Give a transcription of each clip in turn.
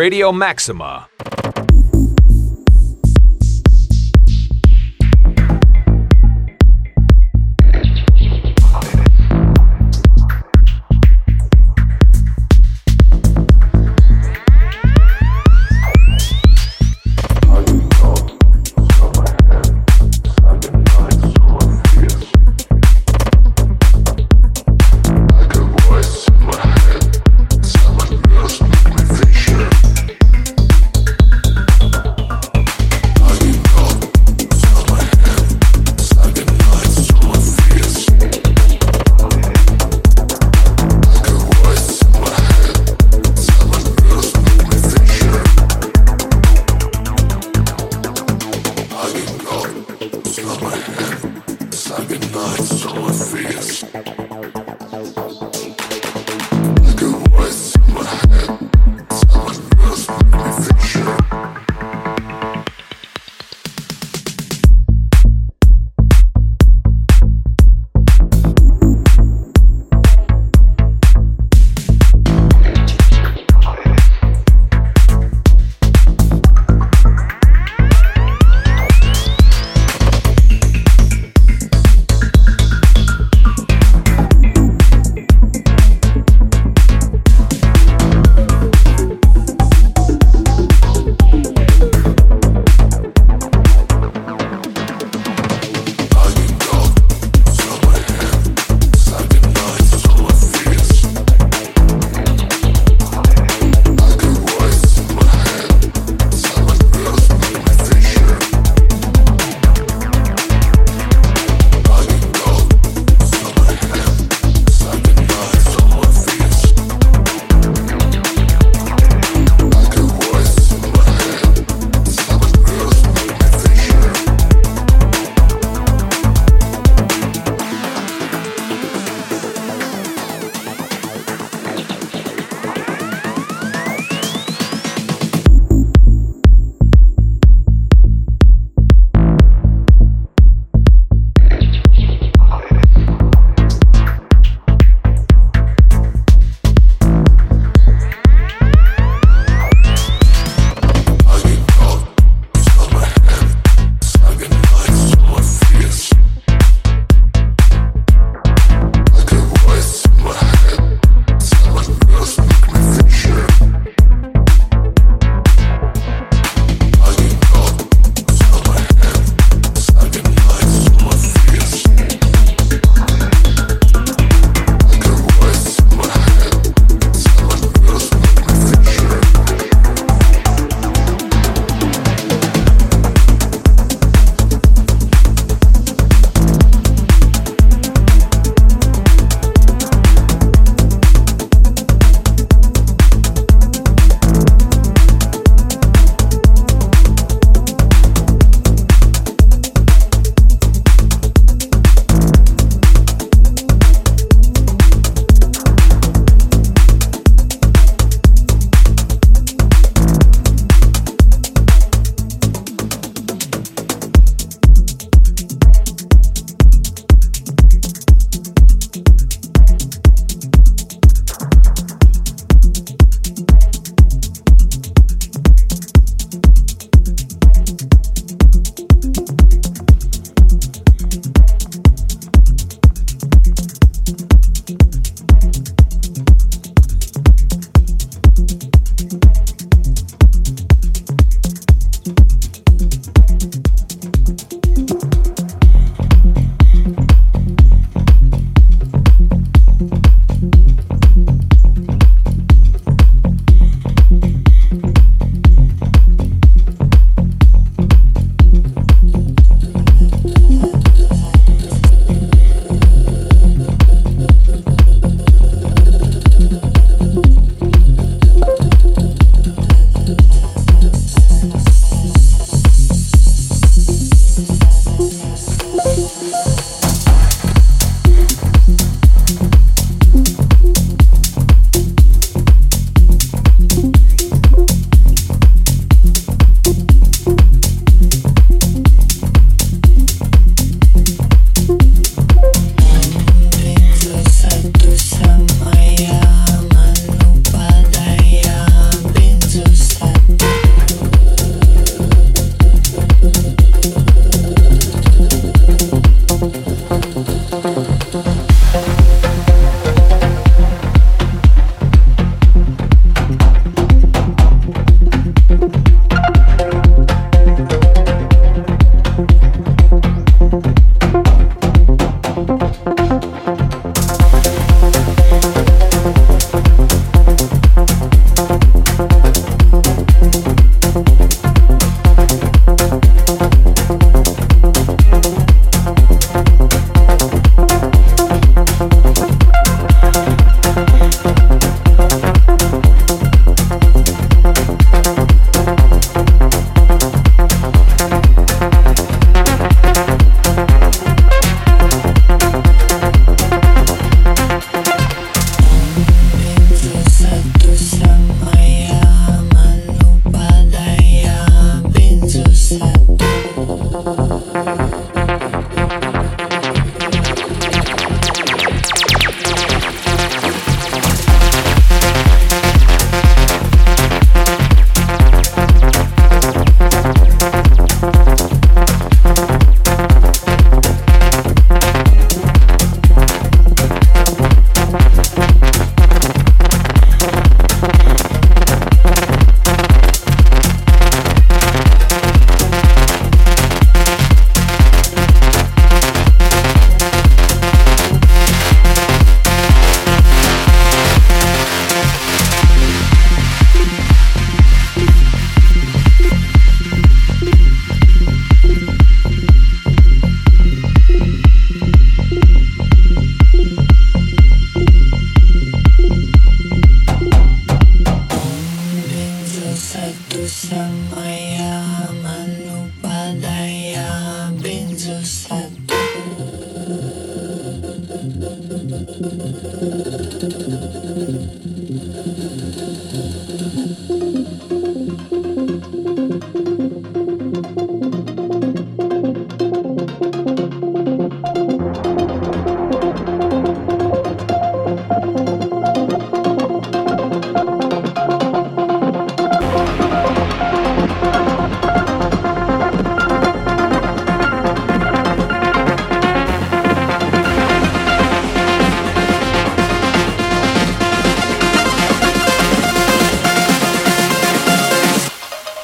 Radio Maxima.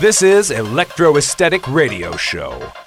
This is Electro Esthetic Radio Show.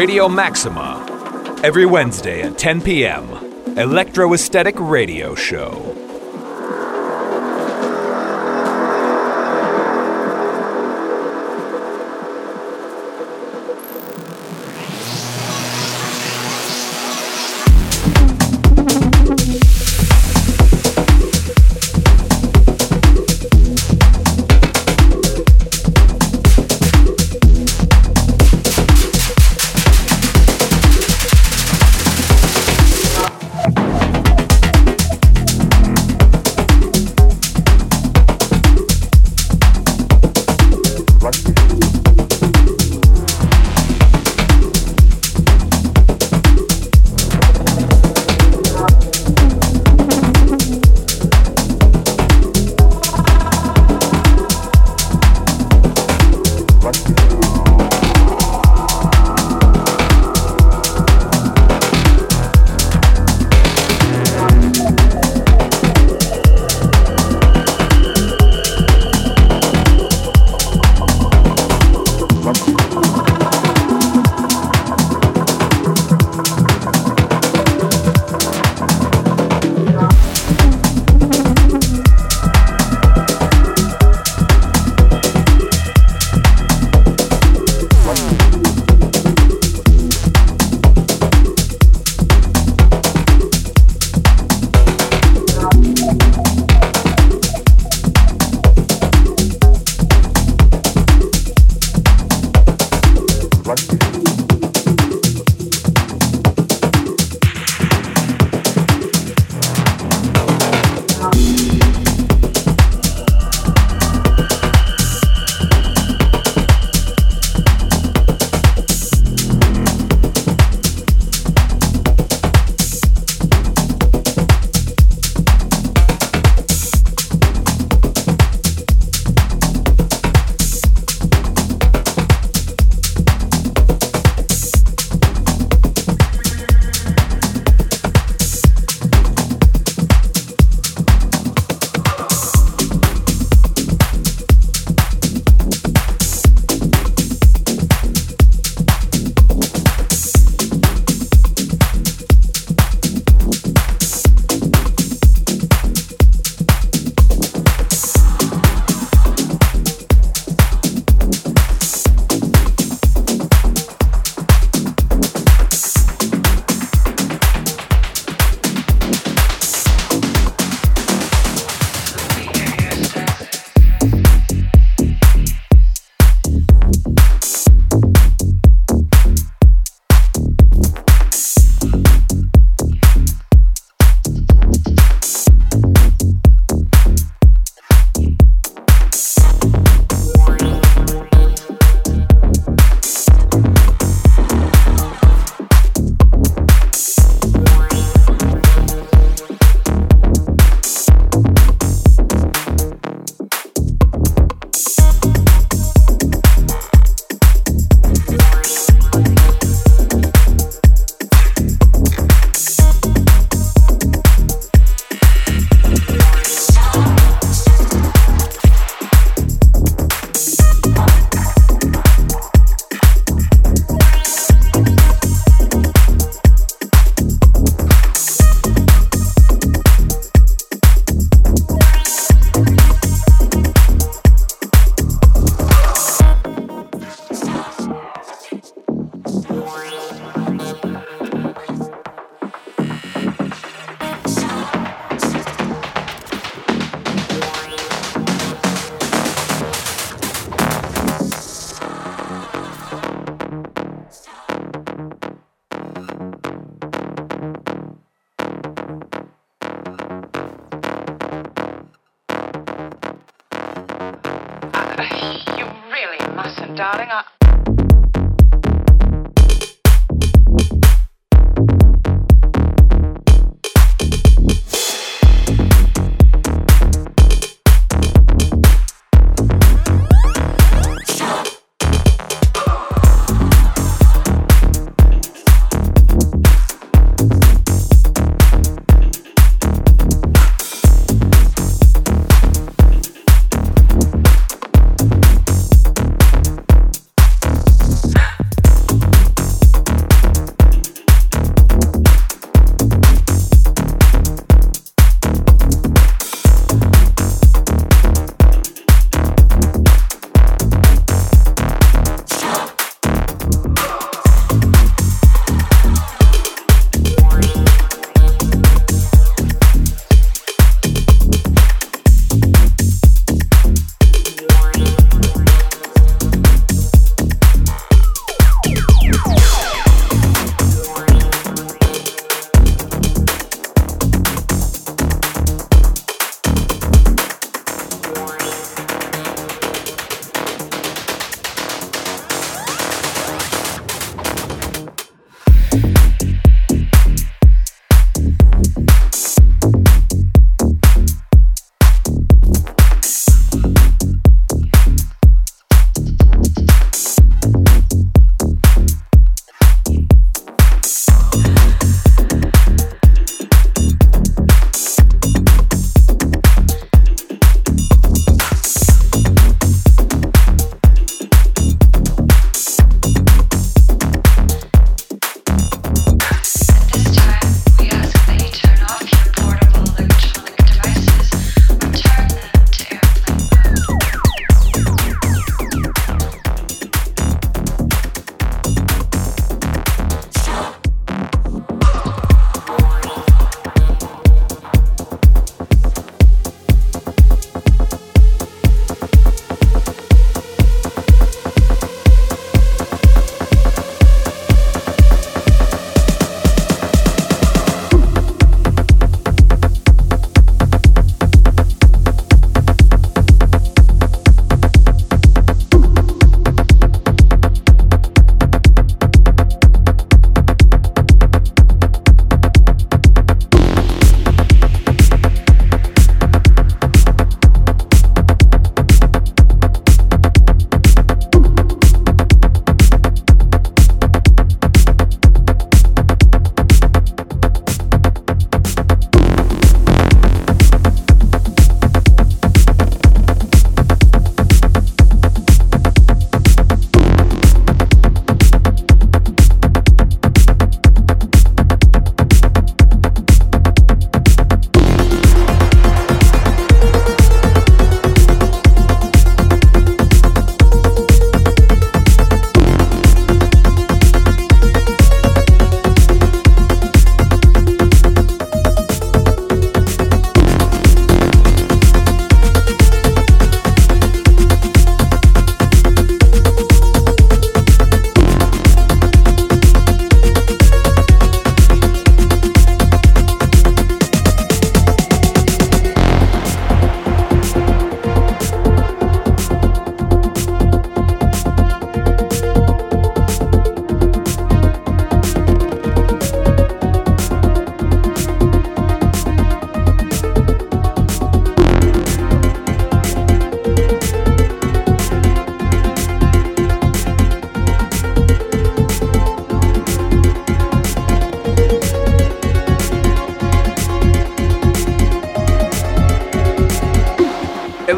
Radio Maxima. Every Wednesday at 10 p.m. Electro Esthetic Radio Show.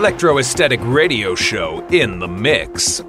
Electro Esthetic Radio Show in the mix.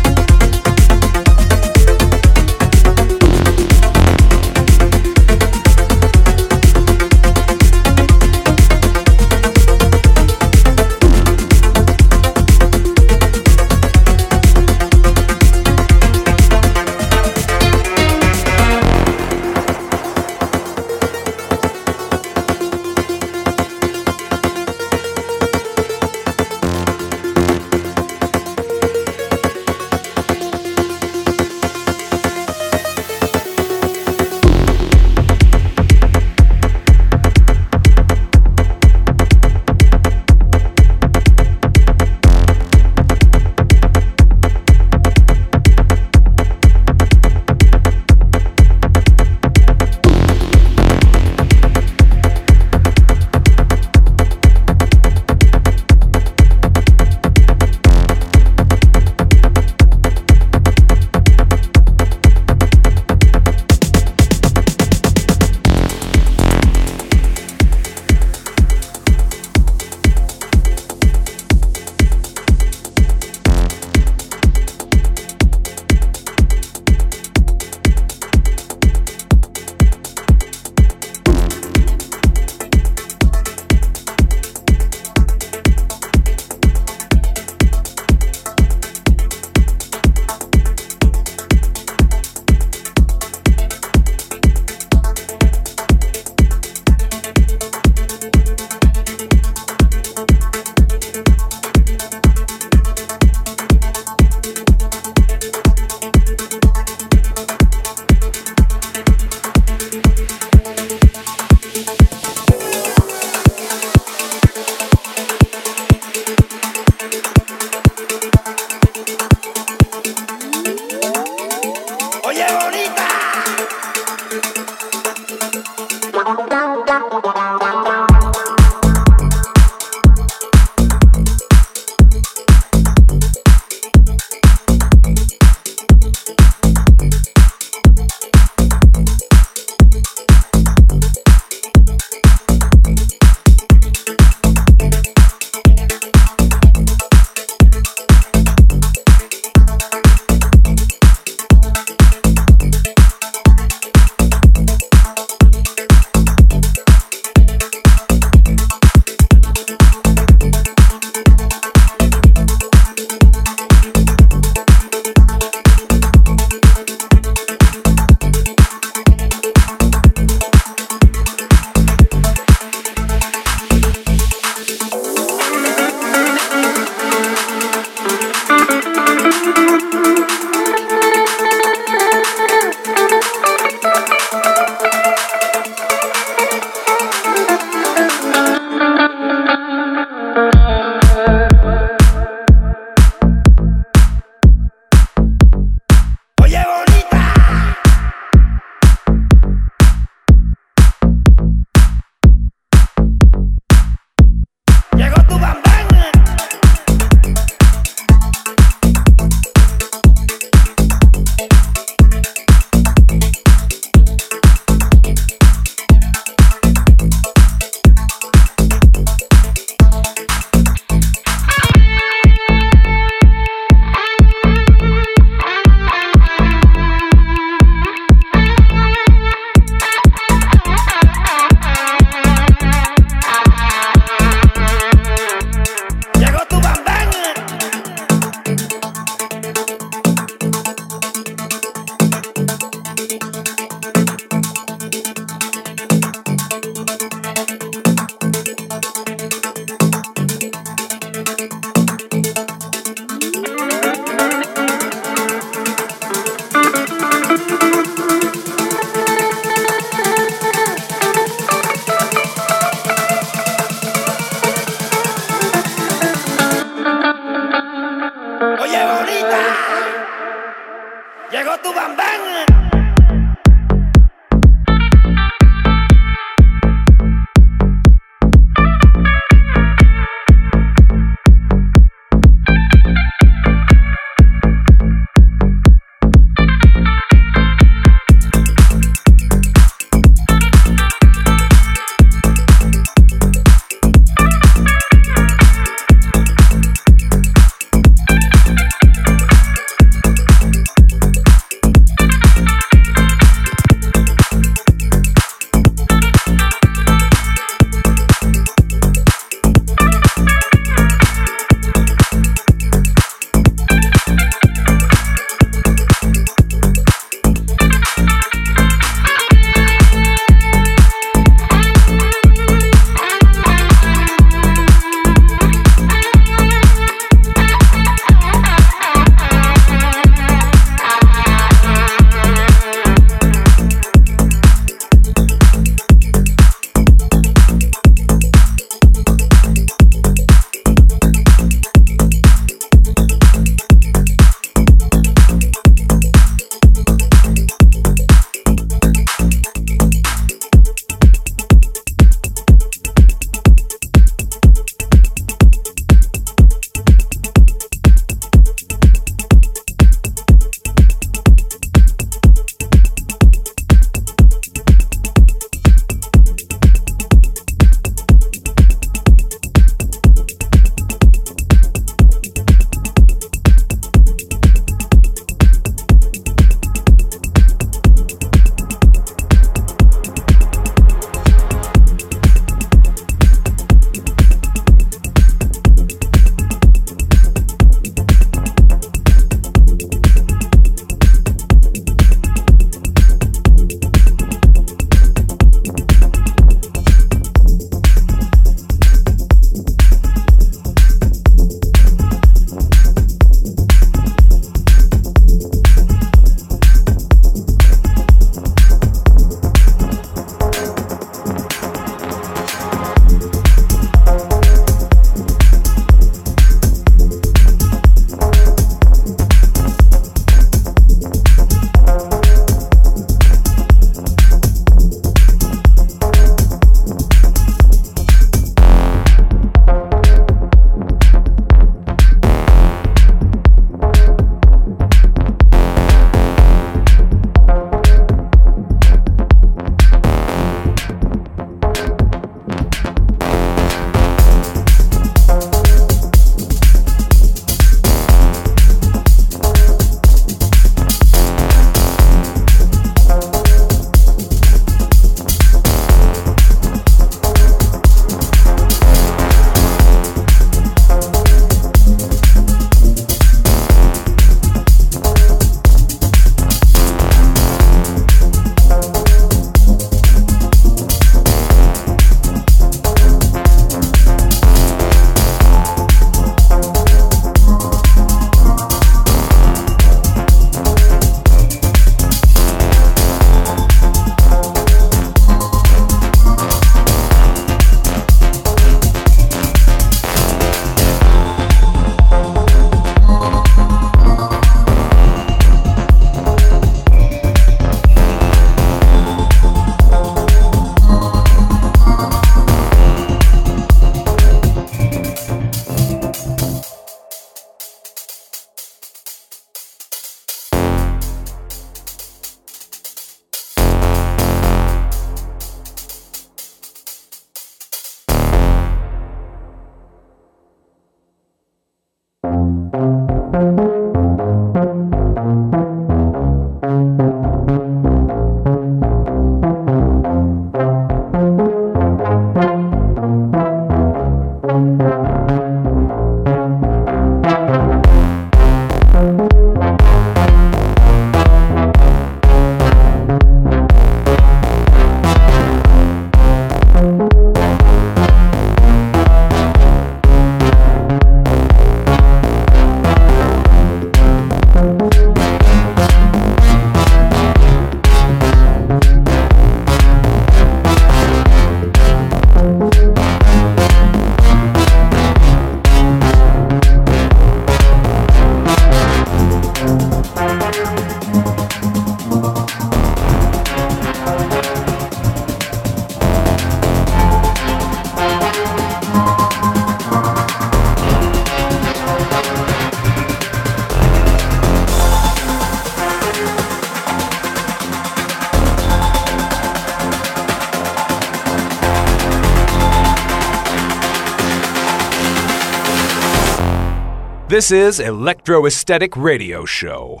This is Electro Esthetic Radio Show.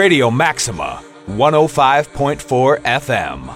Radio Maxima, 105.4 FM.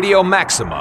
Radio Maxima.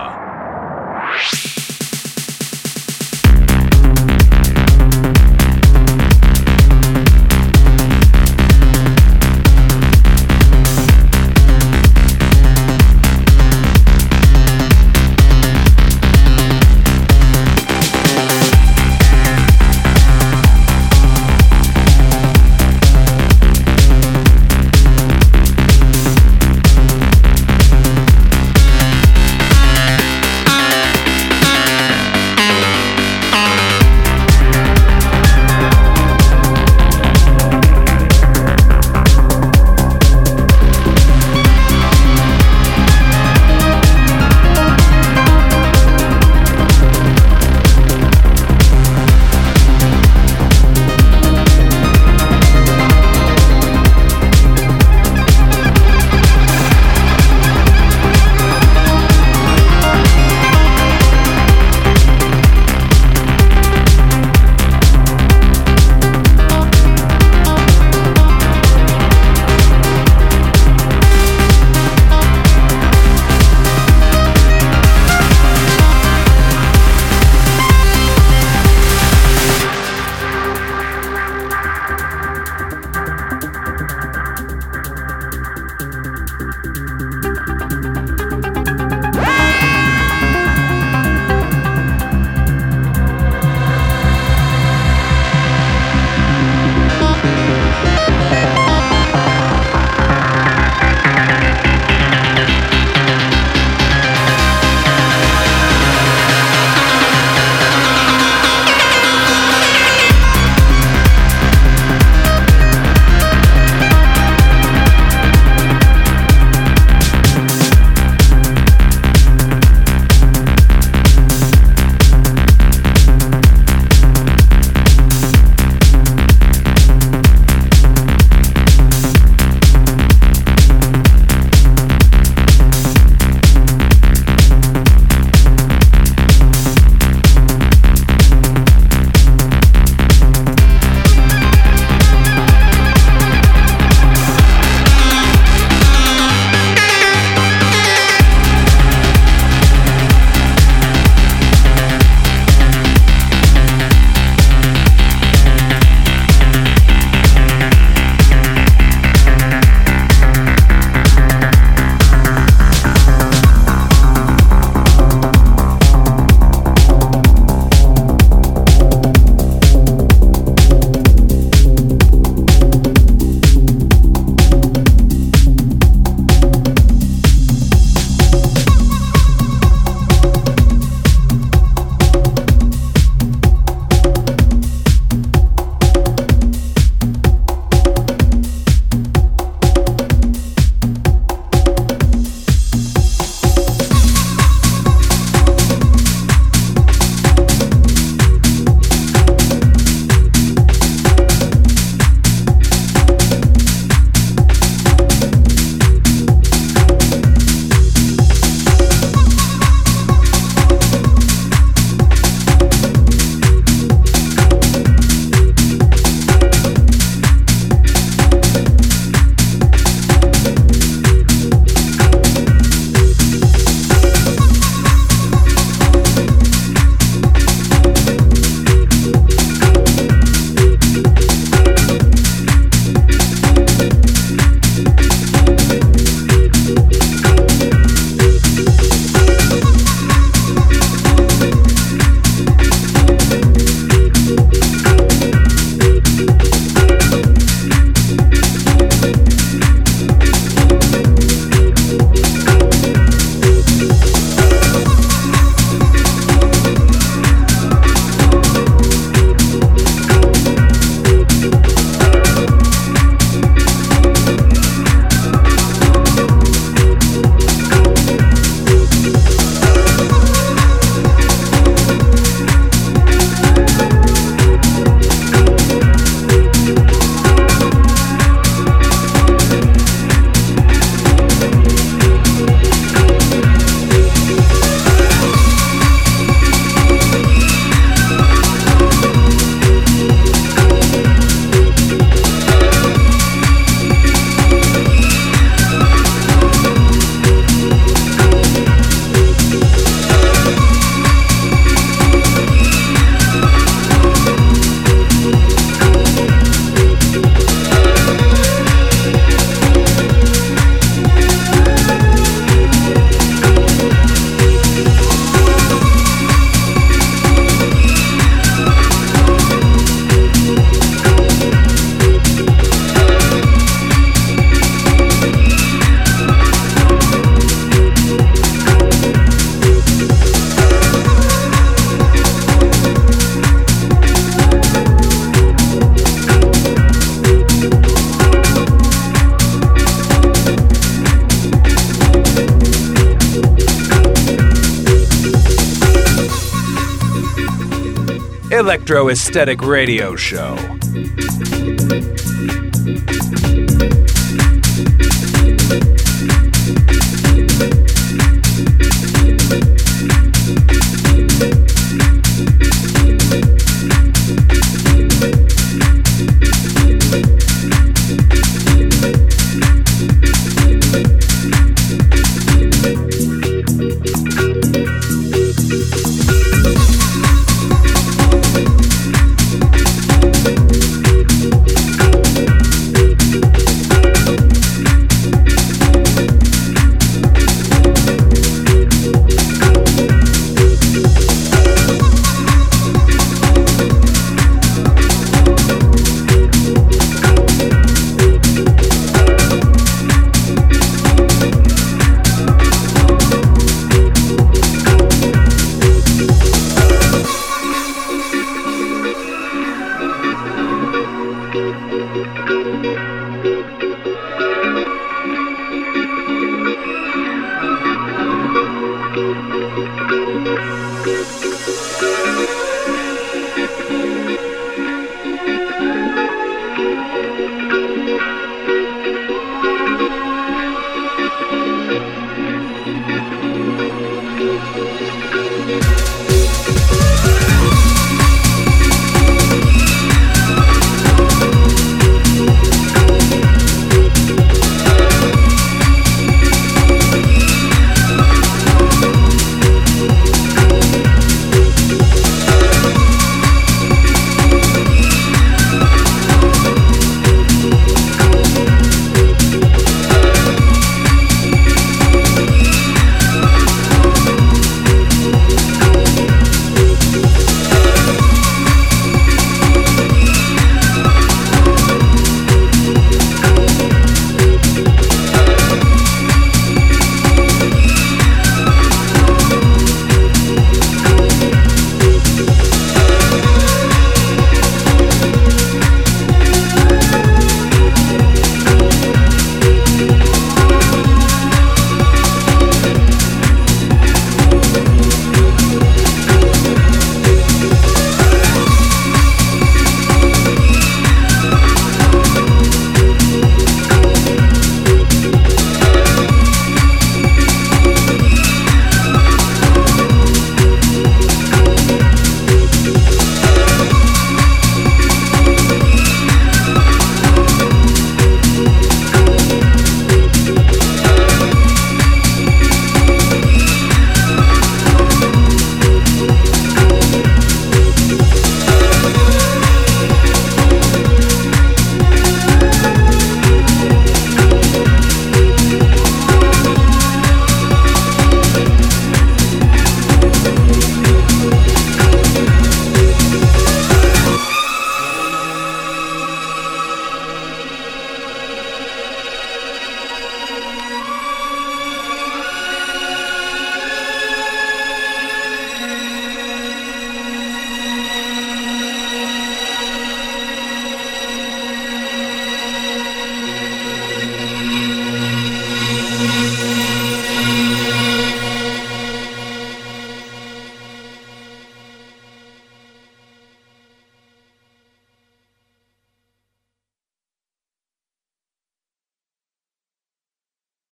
Esthetic Radio Show.